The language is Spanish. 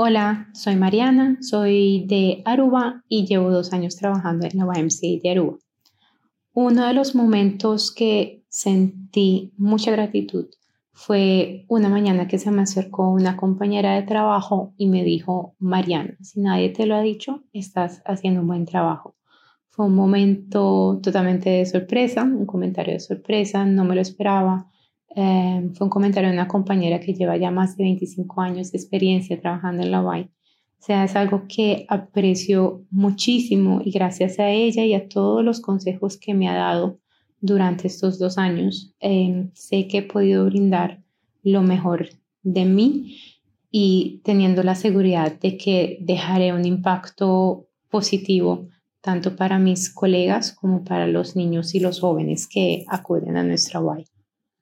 Hola, soy Mariana, soy de Aruba y llevo dos años trabajando en la YMCA de Aruba. Uno de los momentos que sentí mucha gratitud fue una mañana que se me acercó una compañera de trabajo y me dijo, Mariana, si nadie te lo ha dicho, estás haciendo un buen trabajo. Fue un momento totalmente de sorpresa, un comentario de sorpresa, no me lo esperaba Em, fue un comentario de una compañera que lleva ya más de 25 años de experiencia trabajando en la UAI. O sea, es algo que aprecio muchísimo y gracias a ella y a todos los consejos que me ha dado durante estos dos años, em, sé que he podido brindar lo mejor de mí y teniendo la seguridad de que dejaré un impacto positivo tanto para mis colegas como para los niños y los jóvenes que acuden a nuestra UAI.